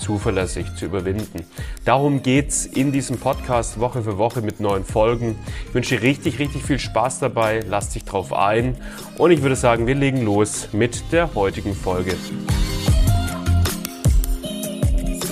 zuverlässig zu überwinden. Darum geht's in diesem Podcast Woche für Woche mit neuen Folgen. Ich wünsche dir richtig, richtig viel Spaß dabei. Lass dich drauf ein. Und ich würde sagen, wir legen los mit der heutigen Folge.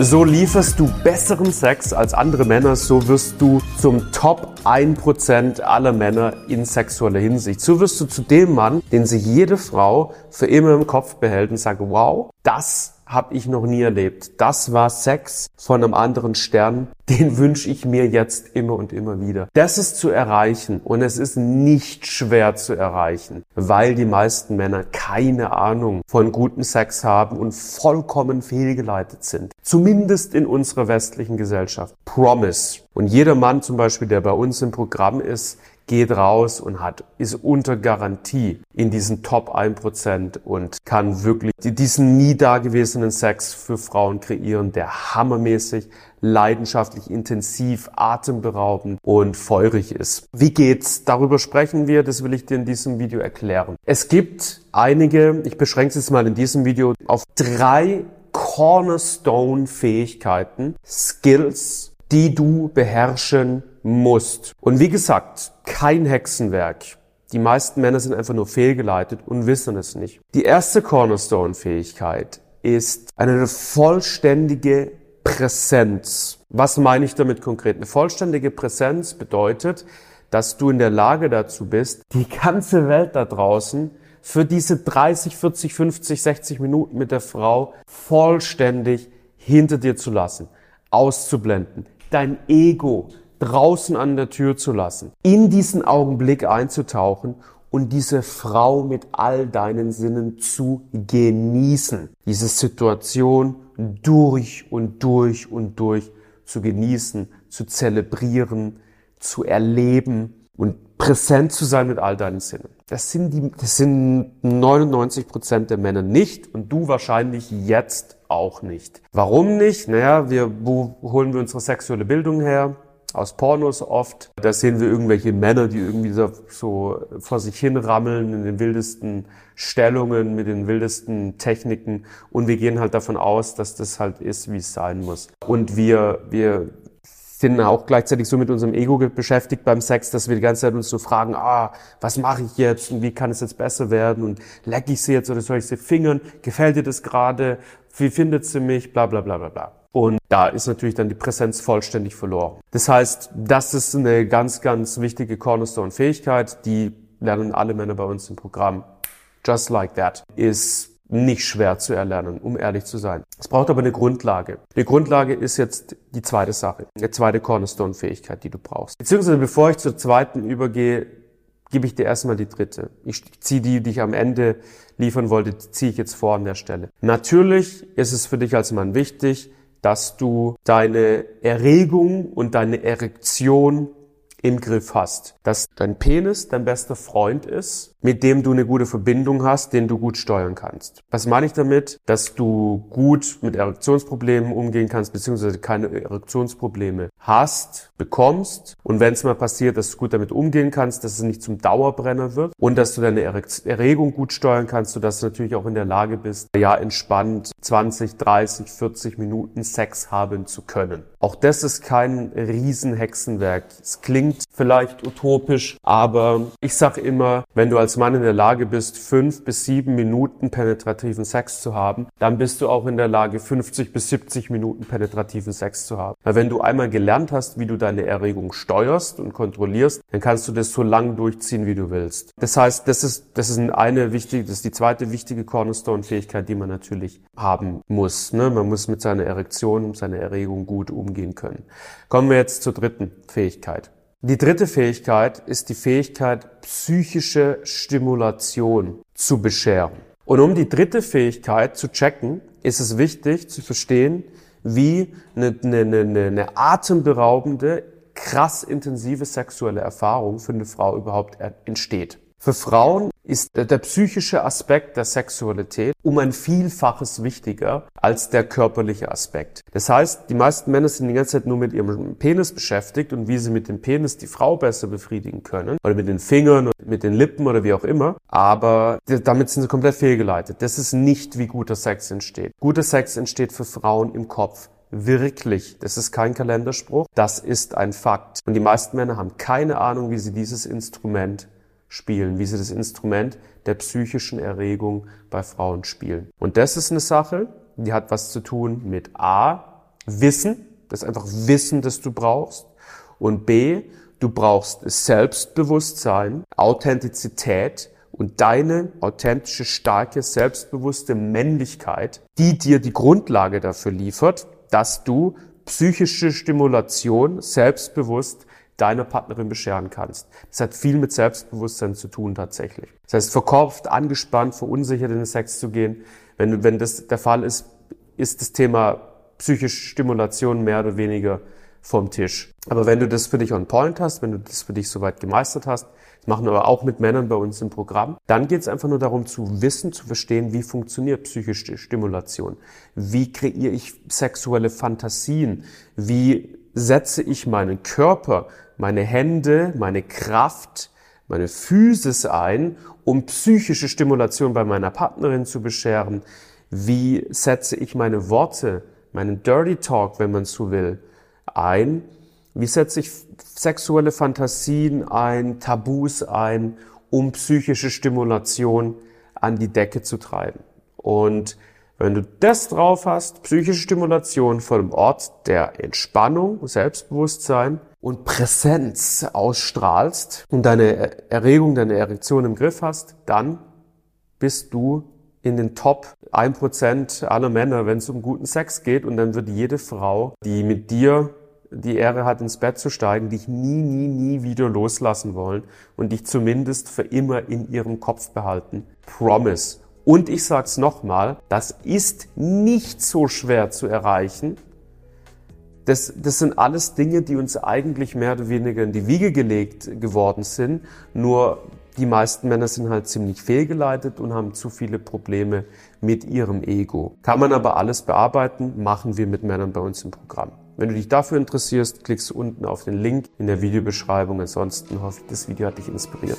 So lieferst du besseren Sex als andere Männer, so wirst du zum Top 1% aller Männer in sexueller Hinsicht. So wirst du zu dem Mann, den sich jede Frau für immer im Kopf behält und sagt, wow, das habe ich noch nie erlebt. Das war Sex von einem anderen Stern. Den wünsche ich mir jetzt immer und immer wieder. Das ist zu erreichen und es ist nicht schwer zu erreichen, weil die meisten Männer keine Ahnung von guten Sex haben und vollkommen fehlgeleitet sind. Zumindest in unserer westlichen Gesellschaft. Promise. Und jeder Mann zum Beispiel, der bei uns im Programm ist, geht raus und hat, ist unter Garantie in diesen Top 1% und kann wirklich diesen nie dagewesenen Sex für Frauen kreieren, der hammermäßig, leidenschaftlich, intensiv, atemberaubend und feurig ist. Wie geht's? Darüber sprechen wir, das will ich dir in diesem Video erklären. Es gibt einige, ich beschränke es jetzt mal in diesem Video auf drei Cornerstone-Fähigkeiten, Skills, die du beherrschen musst. Und wie gesagt, kein Hexenwerk. Die meisten Männer sind einfach nur fehlgeleitet und wissen es nicht. Die erste Cornerstone-Fähigkeit ist eine vollständige Präsenz. Was meine ich damit konkret? Eine vollständige Präsenz bedeutet, dass du in der Lage dazu bist, die ganze Welt da draußen für diese 30, 40, 50, 60 Minuten mit der Frau vollständig hinter dir zu lassen, auszublenden, dein Ego draußen an der Tür zu lassen, in diesen Augenblick einzutauchen und diese Frau mit all deinen Sinnen zu genießen. Diese Situation durch und durch und durch zu genießen, zu zelebrieren, zu erleben und präsent zu sein mit all deinen Sinnen. Das sind die, das sind 99 Prozent der Männer nicht und du wahrscheinlich jetzt auch nicht. Warum nicht? Naja, wir, wo holen wir unsere sexuelle Bildung her? Aus Pornos oft. Da sehen wir irgendwelche Männer, die irgendwie so, so vor sich hin rammeln in den wildesten Stellungen, mit den wildesten Techniken. Und wir gehen halt davon aus, dass das halt ist, wie es sein muss. Und wir, wir sind auch gleichzeitig so mit unserem Ego beschäftigt beim Sex, dass wir die ganze Zeit uns so fragen, ah, was mache ich jetzt und wie kann es jetzt besser werden und leck ich sie jetzt oder soll ich sie fingern? Gefällt dir das gerade? Wie findet sie mich? Bla bla bla bla bla. Und da ist natürlich dann die Präsenz vollständig verloren. Das heißt, das ist eine ganz, ganz wichtige Cornerstone-Fähigkeit, die lernen alle Männer bei uns im Programm. Just like that. Ist nicht schwer zu erlernen, um ehrlich zu sein. Es braucht aber eine Grundlage. Die Grundlage ist jetzt die zweite Sache, die zweite Cornerstone-Fähigkeit, die du brauchst. Beziehungsweise bevor ich zur zweiten übergehe, gebe ich dir erstmal die dritte. Ich ziehe die, die ich am Ende liefern wollte, ziehe ich jetzt vor an der Stelle. Natürlich ist es für dich als Mann wichtig, dass du deine Erregung und deine Erektion im Griff hast. Dass dein Penis dein bester Freund ist, mit dem du eine gute Verbindung hast, den du gut steuern kannst. Was meine ich damit? Dass du gut mit Erektionsproblemen umgehen kannst, beziehungsweise keine Erektionsprobleme hast, bekommst. Und wenn es mal passiert, dass du gut damit umgehen kannst, dass es nicht zum Dauerbrenner wird und dass du deine Erregung gut steuern kannst, sodass du natürlich auch in der Lage bist, ja entspannt 20, 30, 40 Minuten Sex haben zu können. Auch das ist kein Riesenhexenwerk. Es klingt vielleicht utopisch, aber ich sage immer, wenn du als Mann in der Lage bist, fünf bis sieben Minuten penetrativen Sex zu haben, dann bist du auch in der Lage, 50 bis 70 Minuten penetrativen Sex zu haben. Weil wenn du einmal gelernt hast, wie du deine Erregung steuerst und kontrollierst, dann kannst du das so lang durchziehen, wie du willst. Das heißt, das ist, das ist eine wichtige, das ist die zweite wichtige Cornerstone-Fähigkeit, die man natürlich haben muss. Ne? Man muss mit seiner Erektion, seiner Erregung gut umgehen können. Kommen wir jetzt zur dritten Fähigkeit. Die dritte Fähigkeit ist die Fähigkeit, psychische Stimulation zu bescheren. Und um die dritte Fähigkeit zu checken, ist es wichtig zu verstehen, wie eine, eine, eine, eine atemberaubende, krass intensive sexuelle Erfahrung für eine Frau überhaupt entsteht. Für Frauen ist der psychische Aspekt der Sexualität um ein Vielfaches wichtiger als der körperliche Aspekt. Das heißt, die meisten Männer sind die ganze Zeit nur mit ihrem Penis beschäftigt und wie sie mit dem Penis die Frau besser befriedigen können oder mit den Fingern oder mit den Lippen oder wie auch immer. Aber damit sind sie komplett fehlgeleitet. Das ist nicht, wie guter Sex entsteht. Guter Sex entsteht für Frauen im Kopf wirklich. Das ist kein Kalenderspruch. Das ist ein Fakt. Und die meisten Männer haben keine Ahnung, wie sie dieses Instrument spielen, wie sie das Instrument der psychischen Erregung bei Frauen spielen. Und das ist eine Sache, die hat was zu tun mit A, Wissen, das ist einfach Wissen, das du brauchst. Und B, du brauchst Selbstbewusstsein, Authentizität und deine authentische, starke, selbstbewusste Männlichkeit, die dir die Grundlage dafür liefert, dass du psychische Stimulation selbstbewusst deiner Partnerin bescheren kannst. Das hat viel mit Selbstbewusstsein zu tun tatsächlich. Das heißt, verkopft, angespannt, verunsichert in den Sex zu gehen. Wenn, wenn das der Fall ist, ist das Thema psychische Stimulation mehr oder weniger vom Tisch. Aber wenn du das für dich on point hast, wenn du das für dich soweit gemeistert hast, das machen wir aber auch mit Männern bei uns im Programm, dann geht es einfach nur darum zu wissen, zu verstehen, wie funktioniert psychische Stimulation, wie kreiere ich sexuelle Fantasien, wie setze ich meinen Körper meine Hände, meine Kraft, meine Physis ein, um psychische Stimulation bei meiner Partnerin zu bescheren? Wie setze ich meine Worte, meinen Dirty Talk, wenn man so will, ein? Wie setze ich sexuelle Fantasien ein, Tabus ein, um psychische Stimulation an die Decke zu treiben? Und wenn du das drauf hast, psychische Stimulation von einem Ort der Entspannung, Selbstbewusstsein und Präsenz ausstrahlst und deine Erregung, deine Erektion im Griff hast, dann bist du in den Top 1% aller Männer, wenn es um guten Sex geht. Und dann wird jede Frau, die mit dir die Ehre hat, ins Bett zu steigen, dich nie, nie, nie wieder loslassen wollen und dich zumindest für immer in ihrem Kopf behalten. Promise. Und ich sag's nochmal, das ist nicht so schwer zu erreichen. Das, das sind alles Dinge, die uns eigentlich mehr oder weniger in die Wiege gelegt geworden sind. Nur die meisten Männer sind halt ziemlich fehlgeleitet und haben zu viele Probleme mit ihrem Ego. Kann man aber alles bearbeiten, machen wir mit Männern bei uns im Programm. Wenn du dich dafür interessierst, klickst du unten auf den Link in der Videobeschreibung. Ansonsten hoffe ich, das Video hat dich inspiriert.